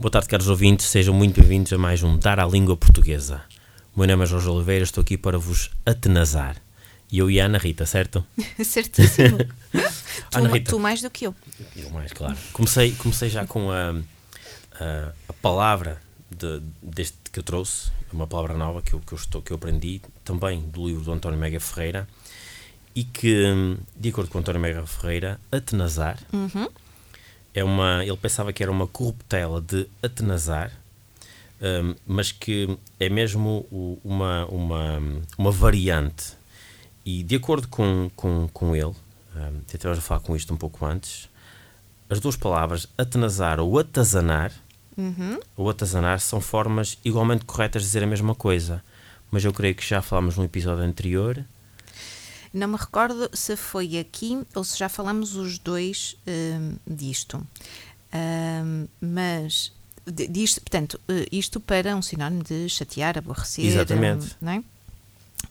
Boa tarde, caros ouvintes, sejam muito bem-vindos a mais um Dar à Língua Portuguesa. O meu nome é Jorge Oliveira, estou aqui para vos atenazar. E eu e a Ana Rita, certo? Certíssimo. tu, Ana Rita. tu mais do que eu. Eu mais, claro. Comecei, comecei já com a, a, a palavra de, deste que eu trouxe, uma palavra nova que eu, que, eu estou, que eu aprendi, também do livro do António Mega Ferreira, e que, de acordo com o António Mega Ferreira, atenazar Uhum. É uma. Ele pensava que era uma corruptela de atenazar, hum, mas que é mesmo uma, uma, uma variante. E de acordo com, com, com ele, até vamos a falar com isto um pouco antes, as duas palavras atenazar ou atazanar, Uhum. ou atazanar são formas igualmente corretas de dizer a mesma coisa. Mas eu creio que já falámos num episódio anterior. Não me recordo se foi aqui ou se já falamos os dois hum, disto. Hum, mas disto, portanto, eh, isto para um sinónimo de chatear, aborrecer. Exatamente. hum, não é?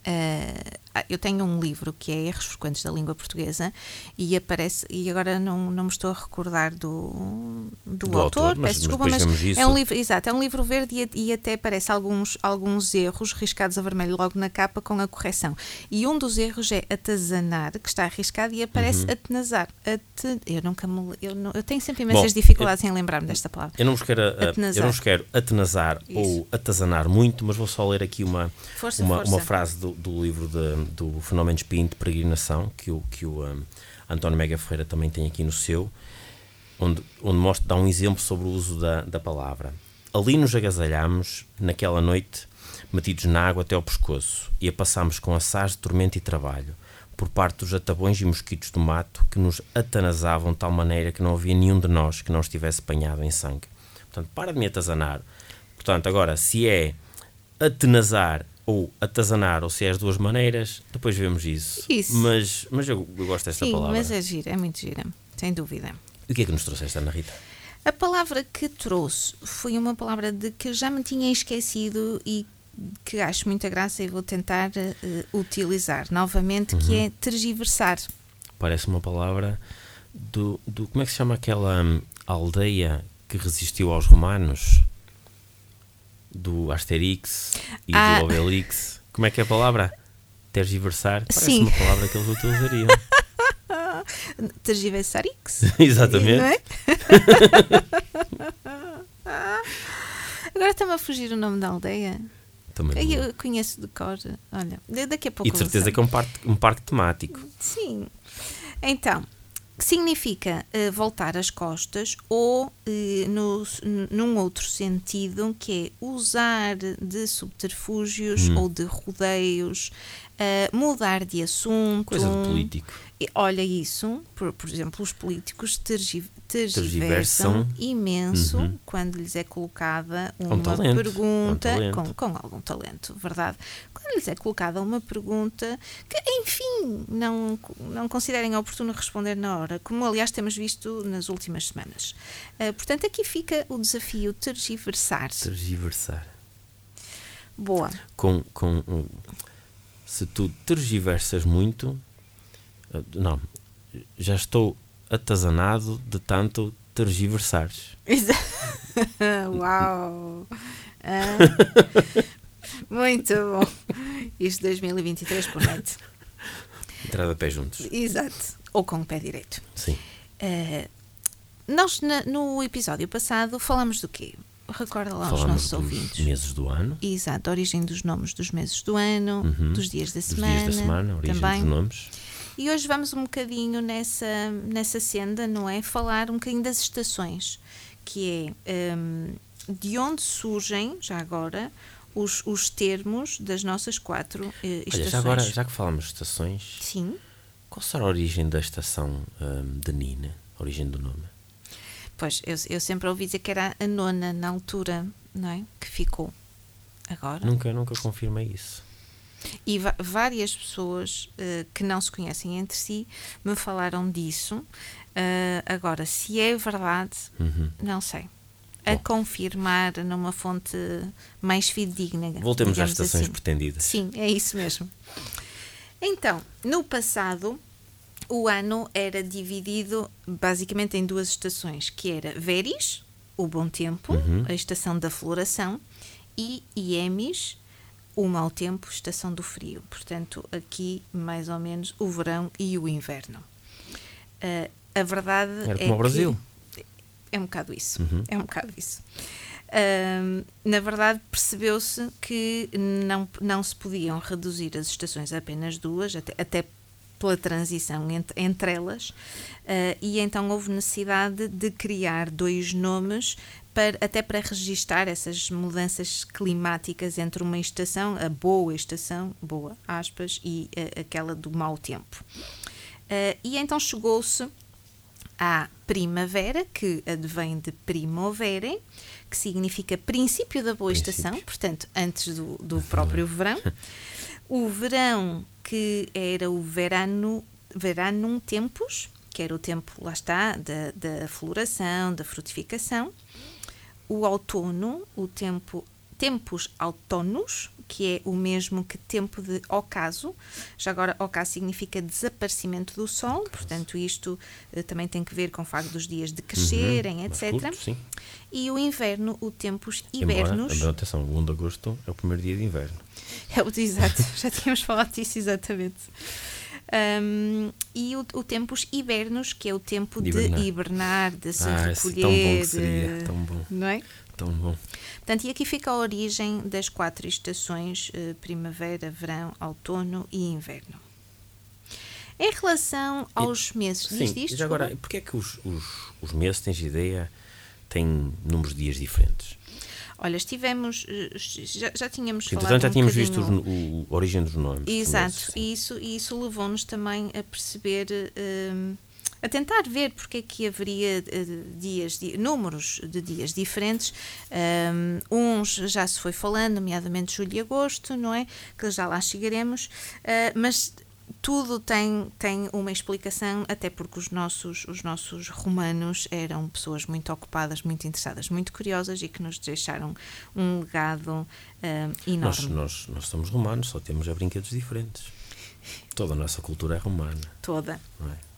Ah, eu tenho um livro que é Erros Frequentes da Língua Portuguesa e aparece, e agora não, não me estou a recordar do, do, Do autor, autor, mas- peço mas desculpa, mas, isso. é um livro, exato, é um livro verde e, e até aparece alguns, alguns erros riscados a vermelho logo na capa com a correção. E um dos erros é atazanar, que está arriscado, e aparece Uhum. atenazar. Ate, eu nunca me, eu, não- eu tenho sempre imensas Bom, dificuldades em lembrar-me desta palavra. Eu não vos quero, Atenazar. eu não vos quero atenazar Isso. ou atazanar muito, mas vou só ler aqui uma, Força, uma, força. uma frase do, do livro de- do Fenómeno de Espinho de Peregrinação, que o, que o um, António Mega Ferreira também tem aqui no seu, onde, onde mostra, dá um exemplo sobre o uso da, da palavra. Ali nos agasalhámos, naquela noite, metidos na água até ao pescoço, e a passámos com assaz de tormento e trabalho, por parte dos atabões e mosquitos do mato que nos atanasavam de tal maneira que não havia nenhum de nós que não estivesse banhado em sangue. Portanto, para de me atazanar. Portanto, agora, se é atenazar ou atazanar, ou se é as duas maneiras, depois vemos isso. Isso. Mas, mas eu, eu gosto desta Sim, palavra. mas é gira, é muito gira, sem dúvida. E o que é que nos trouxeste, Ana Rita? A palavra que trouxe foi uma palavra de que já me tinha esquecido e que acho muita graça e vou tentar eh, utilizar novamente, que Uhum. é tergiversar. Parece uma palavra do, do como é que se chama aquela hum, aldeia que resistiu aos romanos? Do Asterix e Ah. do Obelix. Como é que é a palavra? Tergiversar? Parece Sim. uma palavra que eles utilizariam. Tergiversarix. Exatamente. É? Agora está-me a fugir o nome da aldeia. Também não- Eu conheço de cor. Olha, daqui a pouco. E de certeza que é um parque, um parque temático. Sim. Então, significa eh, voltar as costas ou, eh, no, num outro sentido, que é usar de subterfúgios Hum. ou de rodeios, eh, mudar de assunto. Coisa de político. Olha isso, por, por exemplo, os políticos tergi- Tergiversam. tergiversam imenso Uhum. quando lhes é colocada um uma talento, pergunta um com, com algum talento, verdade? Quando lhes é colocada uma pergunta que, enfim, não, não considerem oportuno responder na hora, como aliás temos visto nas últimas semanas. Ah, portanto, aqui fica o desafio tergiversar. Tergiversar. Boa. com, com se tu tergiversas muito, uh, não, já estou atazanado de tanto tergiversares. Uau! Ah, muito bom. Isto 2023 promete. Entrada a pé juntos. Exato. Ou com o pé direito. Sim. Eh, nós, na- no episódio passado, falamos do quê? Recorda lá Falamos nossos dos ouvintes. meses do ano, Exato, a origem dos nomes dos meses do ano, Uhum. dos dias da dos semana. dias da semana, a origem também. dos nomes. E hoje vamos um bocadinho nessa, nessa senda, não é? Falar um bocadinho das estações, que é hum, de onde surgem, já agora, os, os termos das nossas quatro eh, Olha, estações. já agora, já que falamos de estações, Sim. qual será a origem da estação hum, de Nina? A origem do nome? Pois, eu, eu sempre ouvi dizer que era a nona na altura, não é? Que ficou. Agora. Nunca, nunca confirmei isso. E várias pessoas uh, que não se conhecem entre si me falaram disso. Uh, agora, se é verdade, uhum. não sei. A Bom. confirmar numa fonte mais fidedigna. Voltemos às estações assim. pretendidas. Sim, é isso mesmo. Então, no passado, o ano era dividido basicamente em duas estações, que era Veris, o bom tempo, uhum. a estação da floração, e Iemis, o mau tempo, estação do frio. Portanto, aqui mais ou menos o verão e o inverno. Uh, a verdade era é como o Brasil. É um bocado isso. Uhum. É um bocado isso. Uh, na verdade, percebeu-se que não, não se podiam reduzir as estações a apenas duas, até, até pela transição entre, entre elas, uh, e então houve necessidade de criar dois nomes para, até para registar essas mudanças climáticas entre uma estação, a boa estação, boa aspas, e uh, aquela do mau tempo. Uh, e então chegou-se à primavera, que advém de primavera, que significa princípio da boa princípio. estação, portanto, antes do, do próprio verão. O verão, que era o verano, veranum tempus, que era o tempo, lá está, da, da floração, da frutificação o outono, o tempo tempos autónomos, que é o mesmo que tempo de ocaso. Já agora, ocaso significa desaparecimento do sol, portanto, isto uh, também tem que ver com o facto dos dias de crescerem, uhum, etc. Curto, e o inverno, o tempos hibernos. Embora, atenção, o 1 de agosto é o primeiro dia de inverno. É o exato, já tínhamos falado disso exatamente. Um, e o, o tempos hibernos, que é o tempo de, de hibernar. de se ah, recolher. Tão bom que seria, tão bom. Não é? Tão bom. Portanto, e aqui fica a origem das quatro estações: eh, primavera, verão, outono e inverno. Em relação aos e, meses, sim, diz isto? Já agora, porquê é que os, os, os meses, tens ideia, têm números de dias diferentes? Olha, estivemos, eh, já, já tínhamos Sim, falado. já um tínhamos visto o, o, a origem dos nomes. Exato, e isso, isso levou-nos também a perceber, um, a tentar ver porque é que haveria uh, dias, números de dias diferentes. Um, uns já se foi falando, nomeadamente julho e agosto, não é? Que já lá chegaremos, uh, mas tudo tem, tem uma explicação, até porque os nossos, os nossos romanos eram pessoas muito ocupadas, muito interessadas, muito curiosas e que nos deixaram um legado uh, enorme. Nós, nós, nós somos romanos, só temos brinquedos diferentes. Toda a nossa cultura é romana. Toda. É?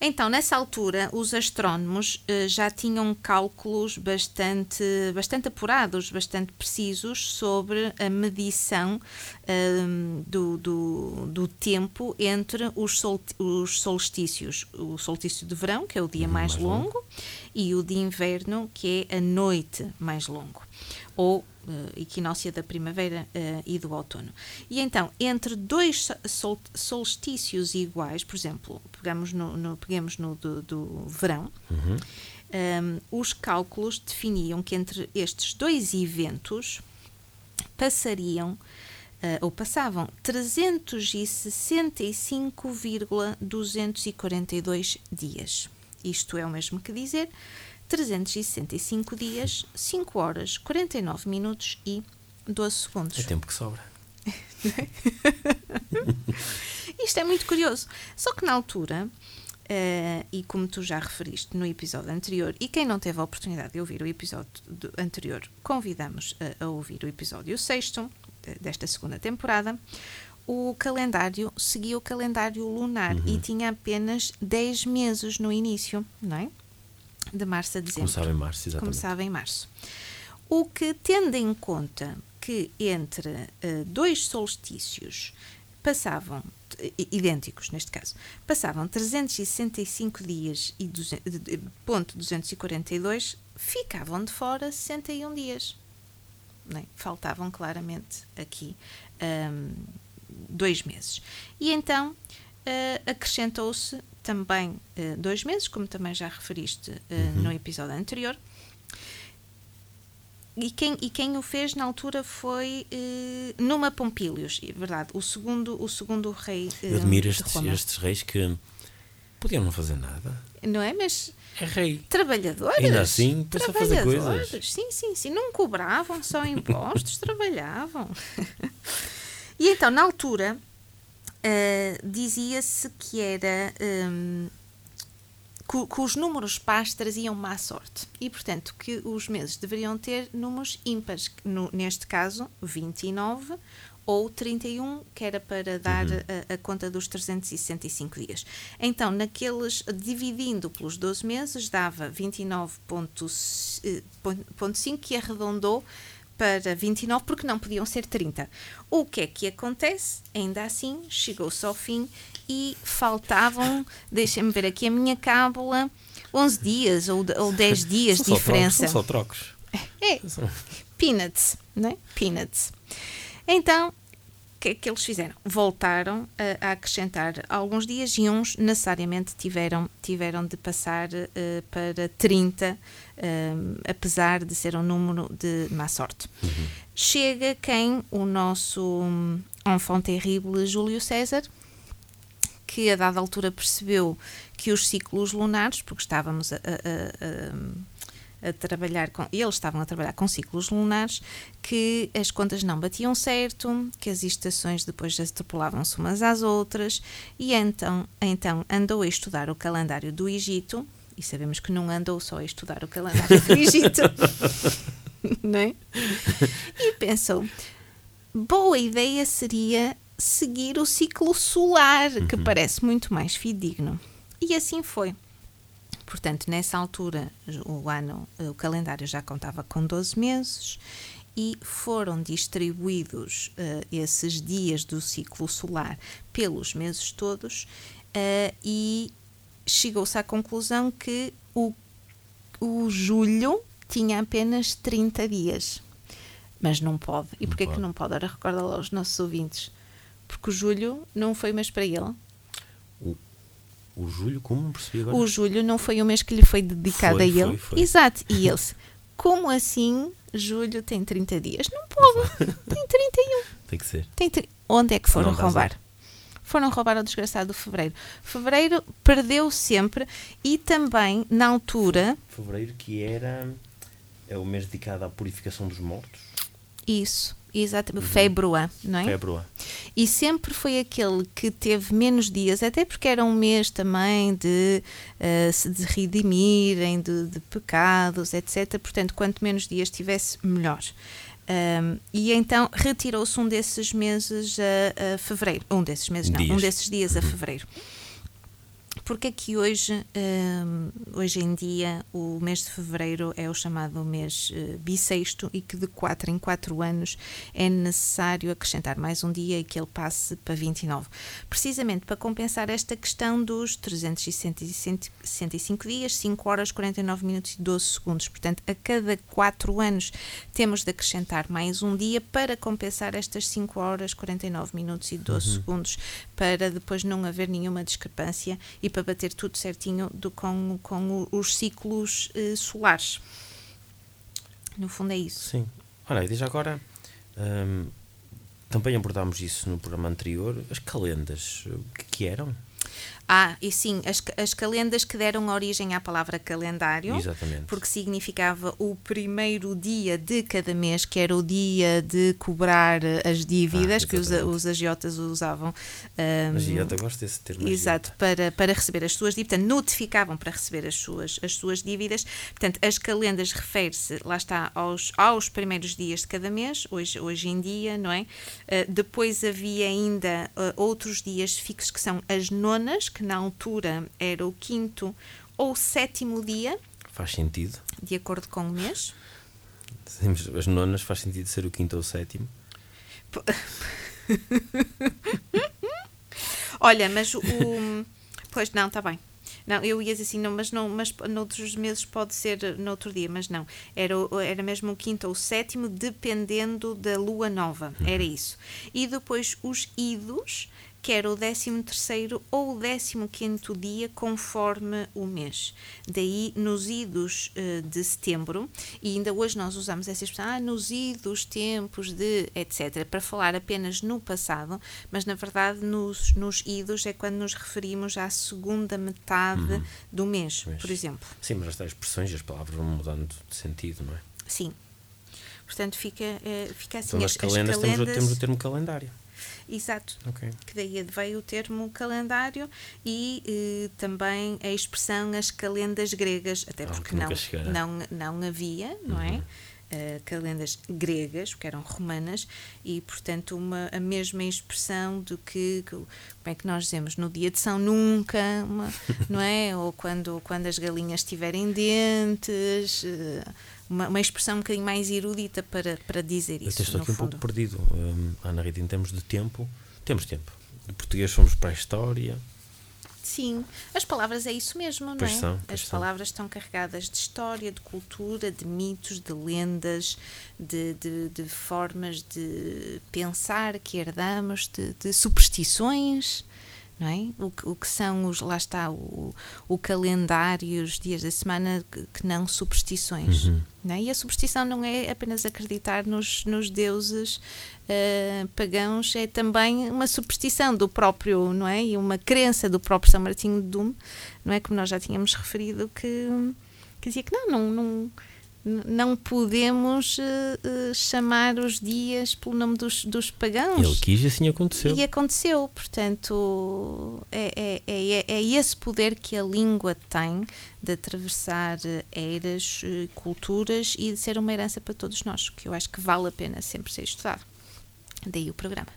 Então, nessa altura, os astrónomos eh, já tinham cálculos bastante, bastante apurados, bastante precisos sobre a medição um, do, do, do, tempo entre os, sol, os solstícios. O solstício de verão, que é o dia uhum, mais, mais longo, longo, e o de inverno, que é a noite mais longo. Ou equinócia da primavera uh, e do outono. E então, entre dois sol, solstícios iguais, por exemplo, pegamos no, no pegamos no do, do verão, uhum. um, ehm, os cálculos definiam que entre estes dois eventos passariam Uh, ou passavam 365,242 dias. Isto é o mesmo que dizer 365 dias, 5 horas, 49 minutos e 12 segundos. É tempo que sobra. Isto é muito curioso. Só que na altura, uh, e como tu já referiste no episódio anterior, e quem não teve a oportunidade de ouvir o episódio anterior, convidamos a, a ouvir o episódio 6 desta segunda temporada. O calendário seguia o calendário lunar uhum. e tinha apenas 10 meses no início, não é? De março a dezembro. Começava em março, exatamente. Começava em março. O que, tendo em conta que entre uh, dois solstícios passavam, idênticos neste caso, passavam 365 dias e 200, ponto 242, ficavam de fora 61 dias. É? Faltavam claramente aqui um, dois meses. E então uh, acrescentou-se também uh, dois meses, como também já referiste uh, uhum. no episódio anterior. E quem, e quem o fez na altura foi uh, Numa Pompílios, é verdade, o segundo, o segundo rei. Eu admiro estes, estes reis que podiam não fazer nada não é? Mas É rei. trabalhadores. Ainda assim, pôs a fazer coisas. trabalhadores. Sim, sim, sim. Não cobravam só impostos, trabalhavam. e então, na altura, ah, dizia-se que era. hum, que, que os números pares traziam má sorte e, portanto, que os meses deveriam ter números ímpares, no- neste caso 29 ou 31, que era para dar a, a conta dos 365 dias. Então, naqueles, dividindo pelos 12 meses, dava 29,5 que arredondou para 29 porque não podiam ser 30. O que é que acontece? Ainda assim, chegou-se ao fim e faltavam, deixem-me ver aqui a minha cábula, 11 dias ou, ou 10 dias de só diferença. Trocos, são só trocos. É, São- peanuts, né? Peanuts. Então, que é que eles fizeram? Voltaram a, a acrescentar alguns dias e uns necessariamente tiveram, tiveram de passar eh, para 30, eh, apesar de ser um número de má sorte. Chega quem? O nosso hum, enfant terrible Júlio César, que a dada altura percebeu que os ciclos lunares, porque estávamos a, a- a- a- trabalhar com, eles estavam a trabalhar com ciclos lunares, que as contas não batiam certo, que as estações depois extrapolavam-se umas às outras, e então, então andou a estudar o calendário do Egito, e sabemos que não andou só a estudar o calendário do Egito, não é? E pensou, boa ideia seria seguir o ciclo solar, que parece muito mais fidedigno. E assim foi. Portanto, nessa altura, o ano, o calendário já contava com 12 meses e foram distribuídos eh, esses dias do ciclo solar pelos meses todos eh, e chegou-se à conclusão que o, o julho tinha apenas 30 dias. Mas não pode. E porquê que pode. não pode? Ora, recorda lá aos nossos ouvintes. Porque o julho não foi mês para ele. O Júlio, como percebi agora? O julho não foi o mês que lhe foi dedicado Foi, a ele. foi, foi. Exato. E eles, como assim julho tem 30 dias? Não pode. Tem 31. Tem que ser. Tem tri- Onde é que foram Não roubar? Foram roubar ao desgraçado fevereiro. Fevereiro perdeu sempre e também, na altura, Fevereiro, que era. É o mês dedicado à purificação dos mortos. isso, exatamente, Uhum. Februá, não é? Februar. E sempre foi aquele que teve menos dias, até porque era um mês também de eh, se de redimirem de, de pecados, etc. Portanto, quanto menos dias tivesse, melhor. Ahm, e então retirou-se um desses meses a, a fevereiro. Um desses meses, não, um Dias. desses dias a fevereiro. Porque aqui hoje, hum, hoje em dia, o mês de fevereiro é o chamado mês eh, bissexto e que de 4 em 4 anos é necessário acrescentar mais um dia e que ele passe para 29. Precisamente para compensar esta questão dos 365 dias, 5 horas, 49 minutos e 12 segundos. Portanto, a cada 4 anos temos de acrescentar mais um dia para compensar estas 5 horas, 49 minutos e 12 segundos, para depois não haver nenhuma discrepância e para bater tudo certinho do, com, com os ciclos eh, solares. No fundo é isso. Sim. Olha, e desde agora. hum, também abordámos isso no programa anterior. As calendas, o que, que eram? Ah, e sim, as, as calendas que deram origem à palavra calendário. Exatamente. Porque significava o primeiro dia de cada mês, que era o dia de cobrar eh, as dívidas Ah, que os, os agiotas usavam. ahm, Agiota, gosto desse termo. Exato, para, para receber as suas dívidas, portanto, notificavam para receber as suas, as suas dívidas. Portanto, as calendas refere-se, lá está, aos, aos primeiros dias de cada mês, hoje, hoje em dia, não é? Uh, depois havia ainda uh, outros dias fixos que são as nonas, que na altura era o quinto ou sétimo dia, Faz sentido. de acordo com o mês. As nonas faz sentido ser o quinto ou o sétimo. Olha, mas o. Pois não, está bem. Não, eu ia dizer assim, não, mas, não, mas noutros meses pode ser noutro dia, mas não. Era, era mesmo o quinto ou o sétimo, dependendo da lua nova. Era isso. E depois os idos, quer o 13 terceiro ou o 15 quinto dia, conforme o mês. Daí, nos idos uh, de setembro, e ainda hoje nós usamos essa expressão, ah, nos idos, tempos de, etc., para falar apenas no passado, mas na verdade nos, nos idos é quando nos referimos à segunda metade uhum. do mês, por exemplo. Sim, mas as expressões e as palavras vão mudando de sentido, não é? Sim. Portanto, fica, uh, fica assim. Então, as, as calendas, calendas... Temos, o, temos o termo calendário. Exato. Okay. Que daí veio o termo calendário e eh, também a expressão as calendas gregas, até porque não, não, não havia, não uhum. é? Uh, calendas gregas, que eram romanas, e portanto uma, a mesma expressão do que, como é que nós dizemos, no dia de São Nunca, uma, não é? Ou quando, quando as galinhas tiverem dentes. Uh, uma, uma, expressão um bocadinho mais erudita para, para dizer isso. Eu estou aqui um pouco perdido, um, Ana Rita, em termos de tempo. Temos tempo. Em português somos para a história. Sim, as palavras é isso mesmo, pois não é? São, as são. palavras estão carregadas de história, de cultura, de mitos, de lendas, de, de, de formas de pensar que herdamos, de, de superstições não é? O, o que são os, lá está, o, o calendário, os dias da semana que, que não superstições. Uhum. Não é? E a superstição não é apenas acreditar nos, nos deuses uh, pagãos, é também uma superstição do próprio, não é? E uma crença do próprio São Martinho de Dume, não é? Como nós já tínhamos referido, que, que dizia que não, não, não não podemos uh, uh, chamar os dias pelo nome dos, dos pagãos. Ele quis e assim aconteceu. E aconteceu, portanto, é, é, é, é esse poder que a língua tem de atravessar eras, eh, culturas e de ser uma herança para todos nós, que eu acho que vale a pena sempre ser estudado. Daí o programa.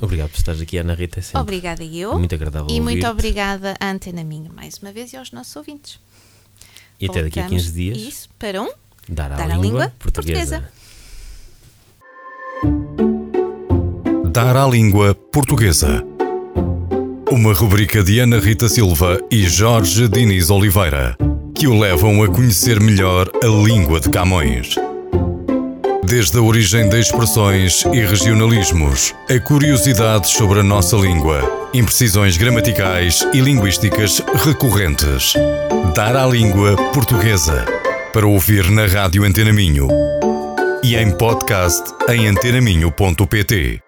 Obrigado por estar aqui, Ana Rita. Sempre. Obrigada eu. Muito agradável. E muito obrigada à Antena Minha mais uma vez e aos nossos ouvintes. E até daqui a 15 dias. Isso, para um Dar à, Dar língua, língua portuguesa. portuguesa. Dar à língua portuguesa. Uma rubrica de Ana Rita Silva e Jorge Diniz Oliveira, que o levam a conhecer melhor a língua de Camões. Desde a origem de expressões e regionalismos, a curiosidades sobre a nossa língua, imprecisões gramaticais e linguísticas recorrentes. Dar à língua portuguesa para ouvir na Rádio Antena Minho e em podcast em antenaminho.pt.